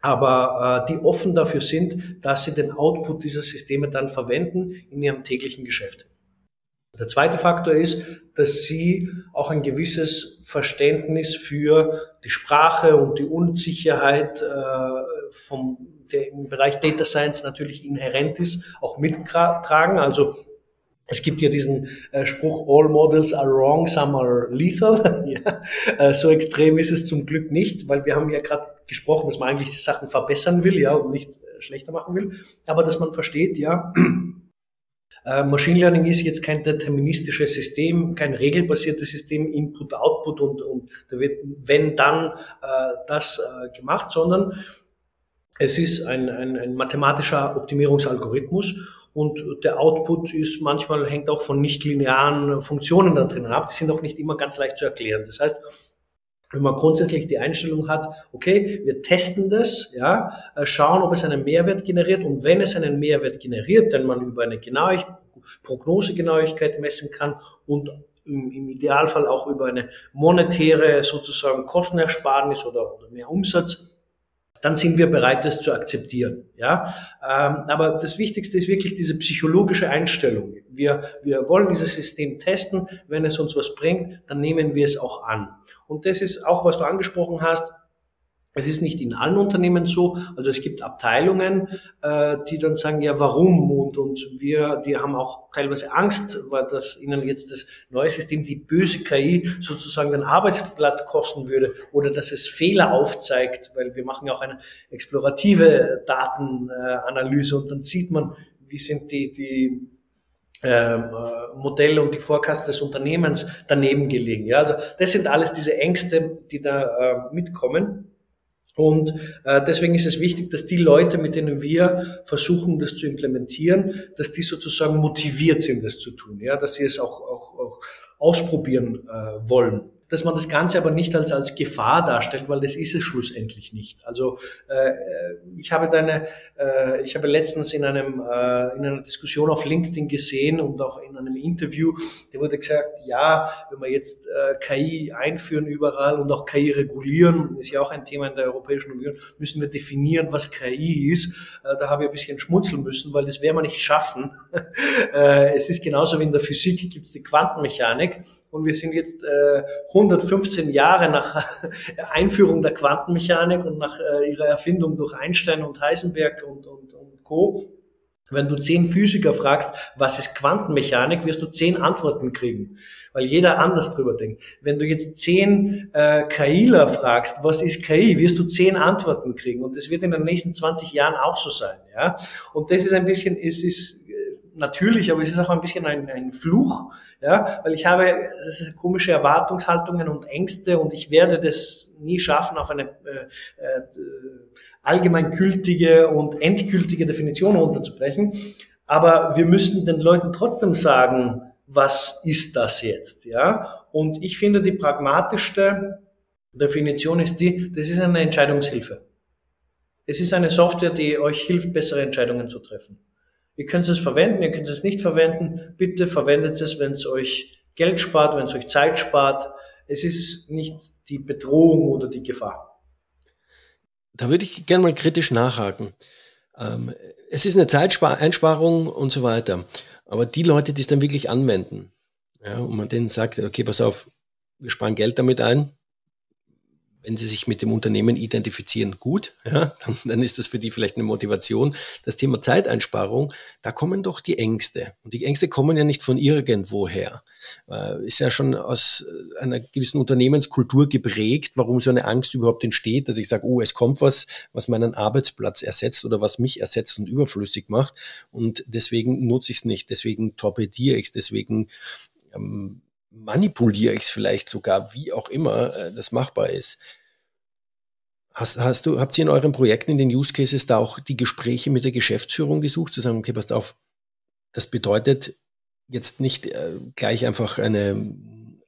aber äh, die offen dafür sind, dass sie den Output dieser Systeme dann verwenden in ihrem täglichen Geschäft. Der zweite Faktor ist, dass sie auch ein gewisses Verständnis für die Sprache und die Unsicherheit äh, vom, der im Bereich Data Science natürlich inhärent ist, auch mittragen. Also es gibt ja diesen äh, Spruch, all models are wrong, some are lethal. ja, äh, so extrem ist es zum Glück nicht, weil wir haben ja gerade gesprochen, dass man eigentlich die Sachen verbessern will, ja, und nicht äh, schlechter machen will. Aber dass man versteht, ja, Machine Learning ist jetzt kein deterministisches System, kein regelbasiertes System, Input, Output und, und da wird, wenn dann äh, das äh, gemacht, sondern es ist ein, ein, ein mathematischer Optimierungsalgorithmus und der Output ist manchmal hängt auch von nichtlinearen Funktionen da drinnen ab. Die sind auch nicht immer ganz leicht zu erklären. Das heißt, wenn man grundsätzlich die Einstellung hat, okay, wir testen das, ja, äh, schauen, ob es einen Mehrwert generiert. Und wenn es einen Mehrwert generiert, den man über eine Genauigkeit, Prognosegenauigkeit messen kann und im, Idealfall auch über eine monetäre sozusagen Kostenersparnis oder mehr Umsatz, dann sind wir bereit, das zu akzeptieren. Ja, ähm, aber das Wichtigste ist wirklich diese psychologische Einstellung. Wir, wir wollen dieses System testen. Wenn es uns was bringt, dann nehmen wir es auch an. Und das ist auch, was du angesprochen hast. Es ist nicht in allen Unternehmen so. Also es gibt Abteilungen, äh, die dann sagen, ja, warum? Und, und wir, die haben auch teilweise Angst, weil das ihnen jetzt das neue System, die böse KI sozusagen den Arbeitsplatz kosten würde oder dass es Fehler aufzeigt, weil wir machen ja auch eine explorative Datenanalyse und dann sieht man, wie sind die, die ähm, äh, Modell und die Forecast des Unternehmens daneben gelegen. Ja, also das sind alles diese Ängste, die da äh, mitkommen. Und äh, deswegen ist es wichtig, dass die Leute, mit denen wir versuchen, das zu implementieren, dass die sozusagen motiviert sind, das zu tun, ja, dass sie es auch, auch, auch ausprobieren äh, wollen dass man das Ganze aber nicht als, als Gefahr darstellt, weil das ist es schlussendlich nicht. Also äh, ich habe deine, äh, ich habe letztens in einem äh, in einer Diskussion auf LinkedIn gesehen und auch in einem Interview, da wurde gesagt, ja, wenn wir jetzt äh, KI einführen überall und auch KI regulieren, ist ja auch ein Thema in der Europäischen Union, müssen wir definieren, was KI ist. Äh, da habe ich ein bisschen schmunzeln müssen, weil das werden wir nicht schaffen. äh, es ist genauso wie in der Physik gibt es die Quantenmechanik und wir sind jetzt äh, 115 Jahre nach Einführung der Quantenmechanik und nach äh, ihrer Erfindung durch Einstein und Heisenberg und, und, und Co. Wenn du zehn Physiker fragst, was ist Quantenmechanik, wirst du zehn Antworten kriegen, weil jeder anders drüber denkt. Wenn du jetzt zehn äh, KIler fragst, was ist KI, wirst du zehn Antworten kriegen und das wird in den nächsten 20 Jahren auch so sein. Ja? Und das ist ein bisschen, es ist natürlich, aber es ist auch ein bisschen ein, ein Fluch, ja, weil ich habe komische Erwartungshaltungen und Ängste und ich werde das nie schaffen, auf eine äh, äh, allgemeingültige und endgültige Definition runterzubrechen. Aber wir müssen den Leuten trotzdem sagen, was ist das jetzt, ja? Und ich finde, die pragmatischste Definition ist die, das ist eine Entscheidungshilfe. Es ist eine Software, die euch hilft, bessere Entscheidungen zu treffen. Ihr könnt es verwenden, ihr könnt es nicht verwenden. Bitte verwendet es, wenn es euch Geld spart, wenn es euch Zeit spart. Es ist nicht die Bedrohung oder die Gefahr. Da würde ich gerne mal kritisch nachhaken. Ähm, es ist eine Zeiteinsparung und so weiter. Aber die Leute, die es dann wirklich anwenden, ja, und man denen sagt, okay, pass auf, wir sparen Geld damit ein, wenn sie sich mit dem Unternehmen identifizieren, gut, ja, dann, dann ist das für die vielleicht eine Motivation. Das Thema Zeiteinsparung, da kommen doch die Ängste. Und die Ängste kommen ja nicht von irgendwoher. Äh, ist ja schon aus einer gewissen Unternehmenskultur geprägt, warum so eine Angst überhaupt entsteht, dass ich sage, oh, es kommt was, was meinen Arbeitsplatz ersetzt oder was mich ersetzt und überflüssig macht. Und deswegen nutze ich es nicht, deswegen torpediere ich es, deswegen ähm, manipuliere ich es vielleicht sogar, wie auch immer äh, das machbar ist. Hast, hast du, habt ihr in euren Projekten, in den Use Cases da auch die Gespräche mit der Geschäftsführung gesucht, zu sagen, okay, passt auf, das bedeutet jetzt nicht äh, gleich einfach eine,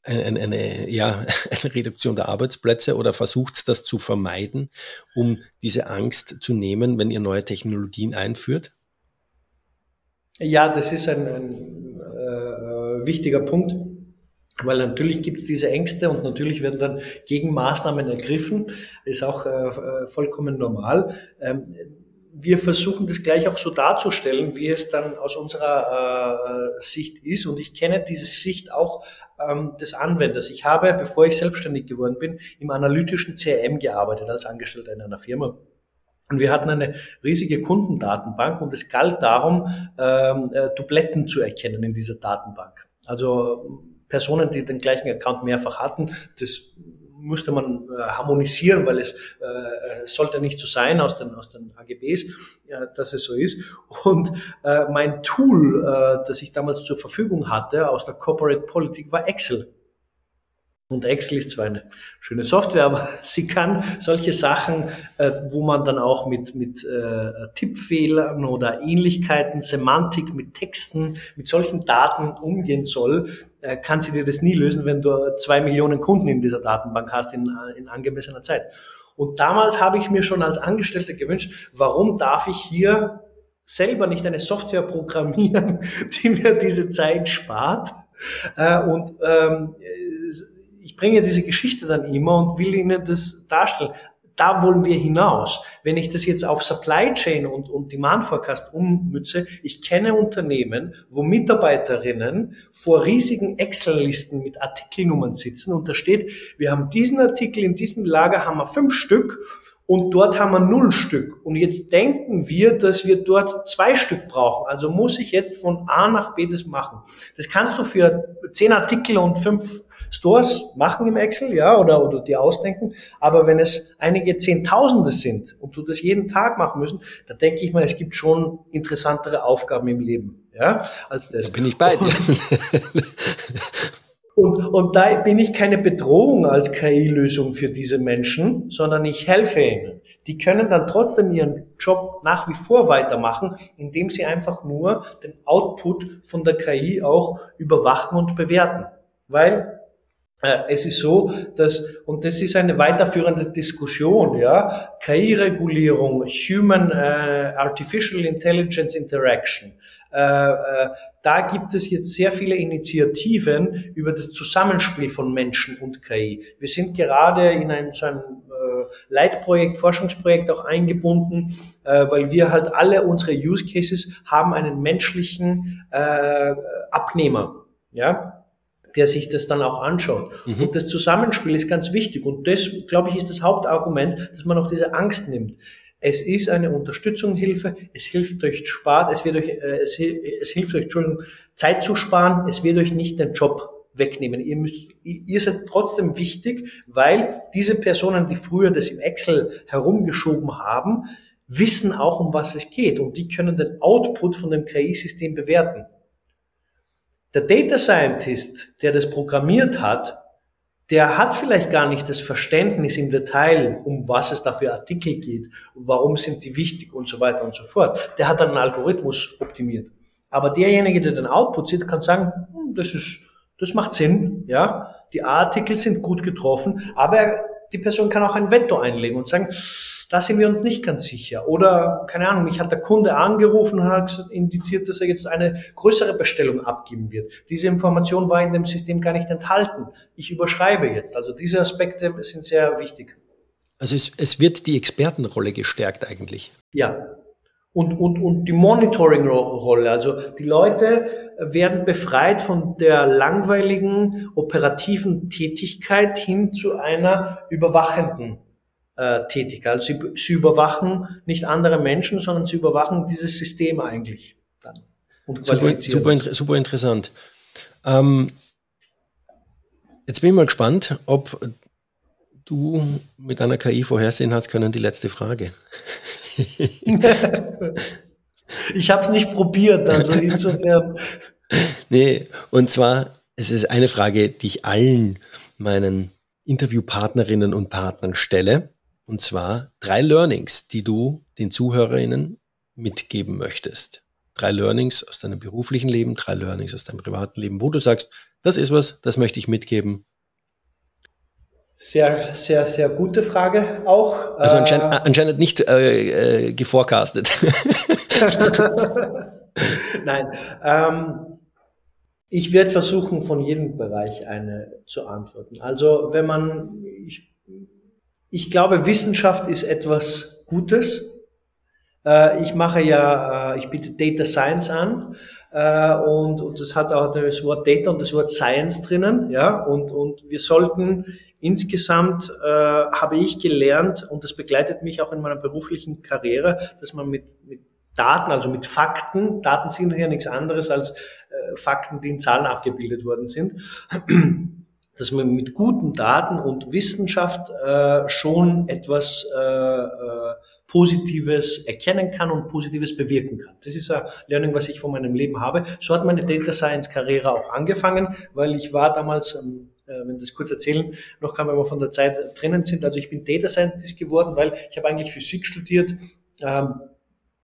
eine, eine, ja, eine Reduktion der Arbeitsplätze oder versucht das zu vermeiden, um diese Angst zu nehmen, wenn ihr neue Technologien einführt? Ja, das ist ein, ein äh, wichtiger Punkt. Weil natürlich gibt es diese Ängste und natürlich werden dann Gegenmaßnahmen ergriffen. Ist auch äh, äh, vollkommen normal. Ähm, wir versuchen das gleich auch so darzustellen, wie es dann aus unserer äh, Sicht ist. Und ich kenne diese Sicht auch ähm, des Anwenders. Ich habe, bevor ich selbstständig geworden bin, im analytischen CRM gearbeitet als Angestellter in einer Firma. Und wir hatten eine riesige Kundendatenbank und es galt darum, ähm, äh, Dubletten zu erkennen in dieser Datenbank. Also Personen, die den gleichen Account mehrfach hatten. Das musste man äh, harmonisieren, weil es äh, sollte nicht so sein aus den, aus den AGBs, ja, dass es so ist. Und äh, mein Tool, äh, das ich damals zur Verfügung hatte aus der Corporate Politik, war Excel. Und Excel ist zwar eine schöne Software, aber sie kann solche Sachen, äh, wo man dann auch mit, mit äh, Tippfehlern oder Ähnlichkeiten, Semantik mit Texten, mit solchen Daten umgehen soll, äh, kann sie dir das nie lösen, wenn du zwei Millionen Kunden in dieser Datenbank hast in, in angemessener Zeit. Und damals habe ich mir schon als Angestellter gewünscht, warum darf ich hier selber nicht eine Software programmieren, die mir diese Zeit spart? Äh, und ähm, ich bringe diese Geschichte dann immer und will Ihnen das darstellen. Da wollen wir hinaus. Wenn ich das jetzt auf Supply Chain und, und Demand Forecast ummütze, ich kenne Unternehmen, wo Mitarbeiterinnen vor riesigen Excel-Listen mit Artikelnummern sitzen und da steht, wir haben diesen Artikel in diesem Lager, haben wir fünf Stück und dort haben wir null Stück. Und jetzt denken wir, dass wir dort zwei Stück brauchen. Also muss ich jetzt von A nach B das machen. Das kannst du für zehn Artikel und fünf Stores machen im Excel, ja, oder, oder die ausdenken. Aber wenn es einige Zehntausende sind und du das jeden Tag machen müssen, da denke ich mal, es gibt schon interessantere Aufgaben im Leben, ja, als das. Da bin ich bei dir. Und, und da bin ich keine Bedrohung als KI-Lösung für diese Menschen, sondern ich helfe ihnen. Die können dann trotzdem ihren Job nach wie vor weitermachen, indem sie einfach nur den Output von der KI auch überwachen und bewerten. Weil es ist so, dass, und das ist eine weiterführende Diskussion, ja, KI-Regulierung, Human äh, Artificial Intelligence Interaction. Äh, äh, da gibt es jetzt sehr viele Initiativen über das Zusammenspiel von Menschen und KI. Wir sind gerade in ein, so ein äh, Leitprojekt, Forschungsprojekt auch eingebunden, äh, weil wir halt alle unsere Use Cases haben einen menschlichen äh, Abnehmer. Ja, der sich das dann auch anschaut. Mhm. Und das Zusammenspiel ist ganz wichtig. Und das, glaube ich, ist das Hauptargument, dass man auch diese Angst nimmt. Es ist eine Unterstützung, Hilfe. Es hilft euch spart, es wird euch, äh, es, es hilft euch, Entschuldigung, Zeit zu sparen. Es wird euch nicht den Job wegnehmen. Ihr müsst, ihr seid trotzdem wichtig, weil diese Personen, die früher das im Excel herumgeschoben haben, wissen auch, um was es geht und die können den Output von dem KI-System bewerten. Der Data Scientist, der das programmiert hat, der hat vielleicht gar nicht das Verständnis im Detail, um was es da für Artikel geht, warum sind die wichtig und so weiter und so fort. Der hat dann einen Algorithmus optimiert. Aber derjenige, der den Output sieht, kann sagen, hm, das ist, das macht Sinn, ja. Die Artikel sind gut getroffen, aber die Person kann auch ein Veto einlegen und sagen, da sind wir uns nicht ganz sicher. Oder, keine Ahnung, mich hat der Kunde angerufen und hat indiziert, dass er jetzt eine größere Bestellung abgeben wird. Diese Information war in dem System gar nicht enthalten. Ich überschreibe jetzt. Also diese Aspekte sind sehr wichtig. Also es, es wird die Expertenrolle gestärkt eigentlich. Ja. und, und, und die Monitoring-Rolle. Also die Leute werden befreit von der langweiligen operativen Tätigkeit hin zu einer überwachenden äh, Tätigkeit. Also sie, sie überwachen nicht andere Menschen, sondern sie überwachen dieses System eigentlich. Dann und super, super, super interessant. Ähm, jetzt bin ich mal gespannt, ob du mit einer KI vorhersehen hast können, die letzte Frage. ich habe es nicht probiert, also insofern. nee, und zwar, es ist eine Frage, die ich allen meinen Interviewpartnerinnen und Partnern stelle. Und zwar drei Learnings, die du den Zuhörerinnen mitgeben möchtest. Drei Learnings aus deinem beruflichen Leben, drei Learnings aus deinem privaten Leben, wo du sagst, das ist was, das möchte ich mitgeben. Sehr, sehr, sehr gute Frage auch. Also anscheinend, äh, anscheinend nicht äh, äh, geforecastet. Nein. Ähm, ich werde versuchen, von jedem Bereich eine zu antworten. Also wenn man, ich, ich glaube, Wissenschaft ist etwas Gutes. Äh, ich mache ja, äh, ich biete Data Science an äh, und, und das hat auch das Wort Data und das Wort Science drinnen, ja, und, und wir sollten Insgesamt äh, habe ich gelernt, und das begleitet mich auch in meiner beruflichen Karriere, dass man mit, mit Daten, also mit Fakten, Daten sind ja nichts anderes als äh, Fakten, die in Zahlen abgebildet worden sind, dass man mit guten Daten und Wissenschaft äh, schon etwas äh, äh, Positives erkennen kann und Positives bewirken kann. Das ist ein Learning, was ich von meinem Leben habe. So hat meine Data Science Karriere auch angefangen, weil ich war damals ähm, äh, wenn das kurz erzählen noch kann, wenn wir von der Zeit drinnen sind. Also ich bin Data Scientist geworden, weil ich habe eigentlich Physik studiert. Ähm,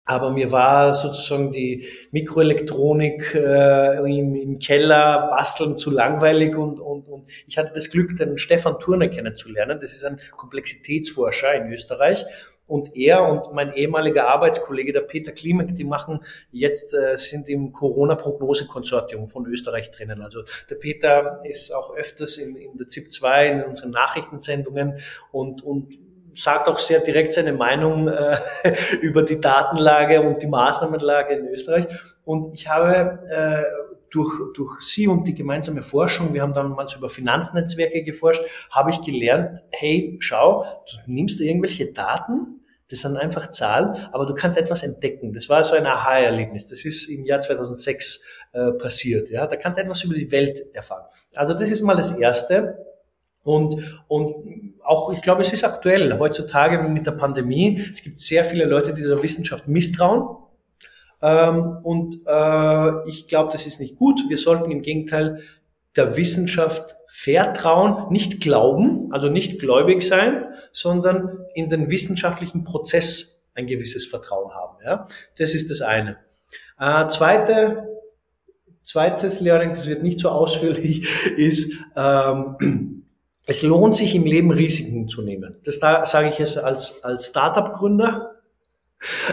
aber mir war sozusagen die Mikroelektronik äh, im, im Keller basteln zu langweilig und, und, und ich hatte das Glück, den Stefan Turner kennenzulernen. Das ist ein Komplexitätsforscher in Österreich. Und er und mein ehemaliger Arbeitskollege, der Peter Klimek, die machen jetzt, äh, sind im Corona-Prognose-Konsortium von Österreich drinnen. Also der Peter ist auch öfters in, in der ZIP 2, in unseren Nachrichtensendungen und, und sagt auch sehr direkt seine Meinung äh, über die Datenlage und die Maßnahmenlage in Österreich. Und ich habe äh, durch, durch Sie und die gemeinsame Forschung, wir haben damals über Finanznetzwerke geforscht, habe ich gelernt, hey, schau, du nimmst irgendwelche Daten, das sind einfach Zahlen, aber du kannst etwas entdecken. Das war so ein Aha-Erlebnis. Das ist im Jahr 2006 äh, passiert. Ja, da kannst du etwas über die Welt erfahren. Also das ist mal das Erste. Und, und auch, ich glaube, es ist aktuell heutzutage mit der Pandemie. Es gibt sehr viele Leute, die der Wissenschaft misstrauen. Ähm, und äh, ich glaube, das ist nicht gut. Wir sollten im Gegenteil der Wissenschaft vertrauen, nicht glauben, also nicht gläubig sein, sondern in den wissenschaftlichen Prozess ein gewisses Vertrauen haben. Ja? Das ist das eine. Äh, zweite, zweites Learning, das wird nicht so ausführlich, ist, ähm, es lohnt sich im Leben Risiken zu nehmen. Das da sage ich jetzt als, als Startup-Gründer.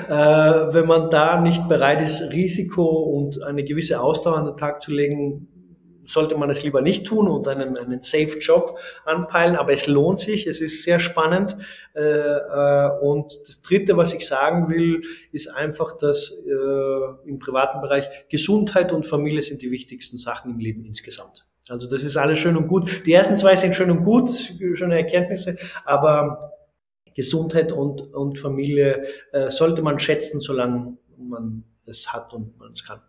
Äh, wenn man da nicht bereit ist, Risiko und eine gewisse Ausdauer an den Tag zu legen, sollte man es lieber nicht tun und einen, einen Safe Job anpeilen, aber es lohnt sich, es ist sehr spannend. Äh, äh, und das Dritte, was ich sagen will, ist einfach, dass äh, im privaten Bereich Gesundheit und Familie sind die wichtigsten Sachen im Leben insgesamt. Also das ist alles schön und gut. Die ersten zwei sind schön und gut, schöne Erkenntnisse, aber Gesundheit und, und Familie äh, sollte man schätzen, solange man es hat und man es kann.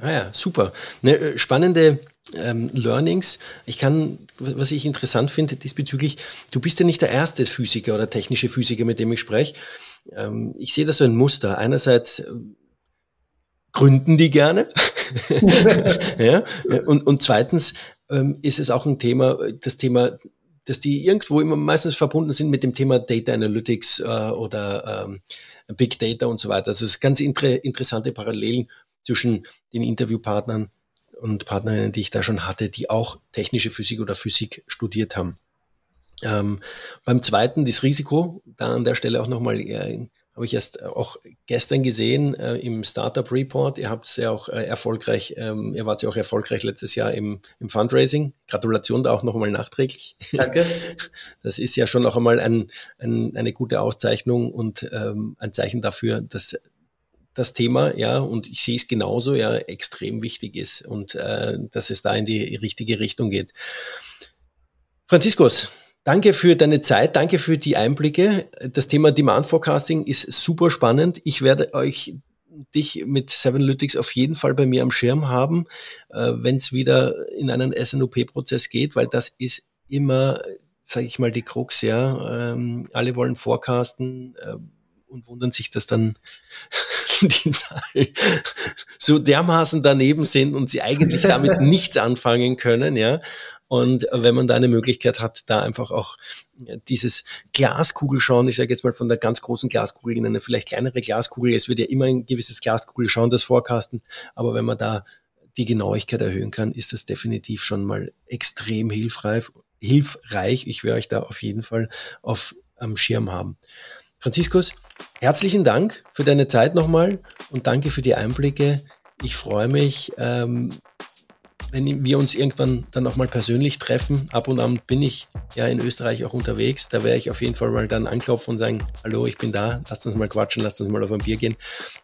Ah ja, super. Ne, äh, spannende ähm, Learnings. Ich kann, was ich interessant finde diesbezüglich, du bist ja nicht der erste Physiker oder technische Physiker, mit dem ich spreche. Ähm, ich sehe da so ein Muster. Einerseits äh, gründen die gerne. ja, und, und zweitens ähm, ist es auch ein Thema, das Thema, dass die irgendwo immer meistens verbunden sind mit dem Thema Data Analytics äh, oder ähm, Big Data und so weiter. Also es ist ganz inter interessante Parallelen zwischen den Interviewpartnern und Partnerinnen, die ich da schon hatte, die auch technische Physik oder Physik studiert haben. Ähm, beim zweiten, das Risiko, da an der Stelle auch nochmal äh, habe ich erst auch gestern gesehen äh, im Startup Report. Ihr habt es ja auch äh, erfolgreich, ähm, ihr wart ja auch erfolgreich letztes Jahr im, im Fundraising. Gratulation da auch nochmal nachträglich. Danke. Das ist ja schon noch einmal ein, ein, eine gute Auszeichnung und ähm, ein Zeichen dafür, dass das Thema, ja, und ich sehe es genauso, ja, extrem wichtig ist und äh, dass es da in die richtige Richtung geht. Franziskus, danke für deine Zeit, danke für die Einblicke. Das Thema Demand Forecasting ist super spannend. Ich werde euch dich mit Sevenlytics auf jeden Fall bei mir am Schirm haben, äh, wenn es wieder in einen SNOP-Prozess geht, weil das ist immer, sage ich mal, die Krux, ja. Ähm, alle wollen forecasten äh, und wundern sich, dass dann die Zahlen so dermaßen daneben sind und sie eigentlich damit nichts anfangen können, ja. Und wenn man da eine Möglichkeit hat, da einfach auch dieses Glaskugel schauen, ich sage jetzt mal von der ganz großen Glaskugel in eine vielleicht kleinere Glaskugel, es wird ja immer ein gewisses Glaskugel schauen, das Forecasten, aber wenn man da die Genauigkeit erhöhen kann, ist das definitiv schon mal extrem hilfreich. hilfreich. Ich werde euch da auf jeden Fall auf am Schirm haben. Franziskus, herzlichen Dank für deine Zeit nochmal und danke für die Einblicke. Ich freue mich, ähm, wenn wir uns irgendwann dann nochmal persönlich treffen. Ab und an bin ich ja in Österreich auch unterwegs. Da werde ich auf jeden Fall mal dann anklopfen und sagen, hallo, ich bin da, lasst uns mal quatschen, lasst uns mal auf ein Bier gehen.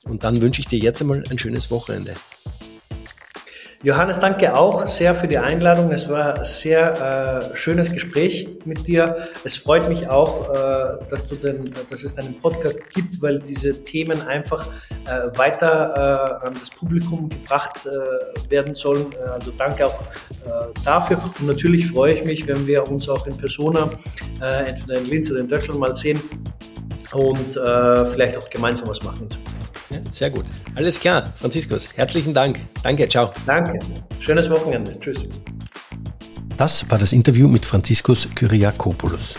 Und dann wünsche ich dir jetzt einmal ein schönes Wochenende. Johannes, danke auch sehr für die Einladung. Es war ein sehr äh, schönes Gespräch mit dir. Es freut mich auch, äh, dass, du den, dass es deinen Podcast gibt, weil diese Themen einfach äh, weiter äh, an das Publikum gebracht äh, werden sollen. Äh, also danke auch dafür. Und natürlich freue ich mich, wenn wir uns auch in Persona, entweder in Linz oder in Deutschland mal sehen und vielleicht auch gemeinsam was machen. Ja, sehr gut. Alles klar, Franziskus. Herzlichen Dank. Danke, ciao. Danke. Schönes Wochenende. Tschüss. Das war das Interview mit Franziskus Kyriakopoulos.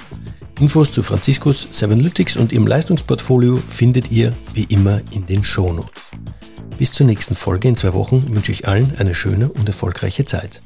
Infos zu Franziskus Sevenlytics und ihrem Leistungsportfolio findet ihr wie immer in den Shownotes. Bis zur nächsten Folge in zwei Wochen wünsche ich allen eine schöne und erfolgreiche Zeit.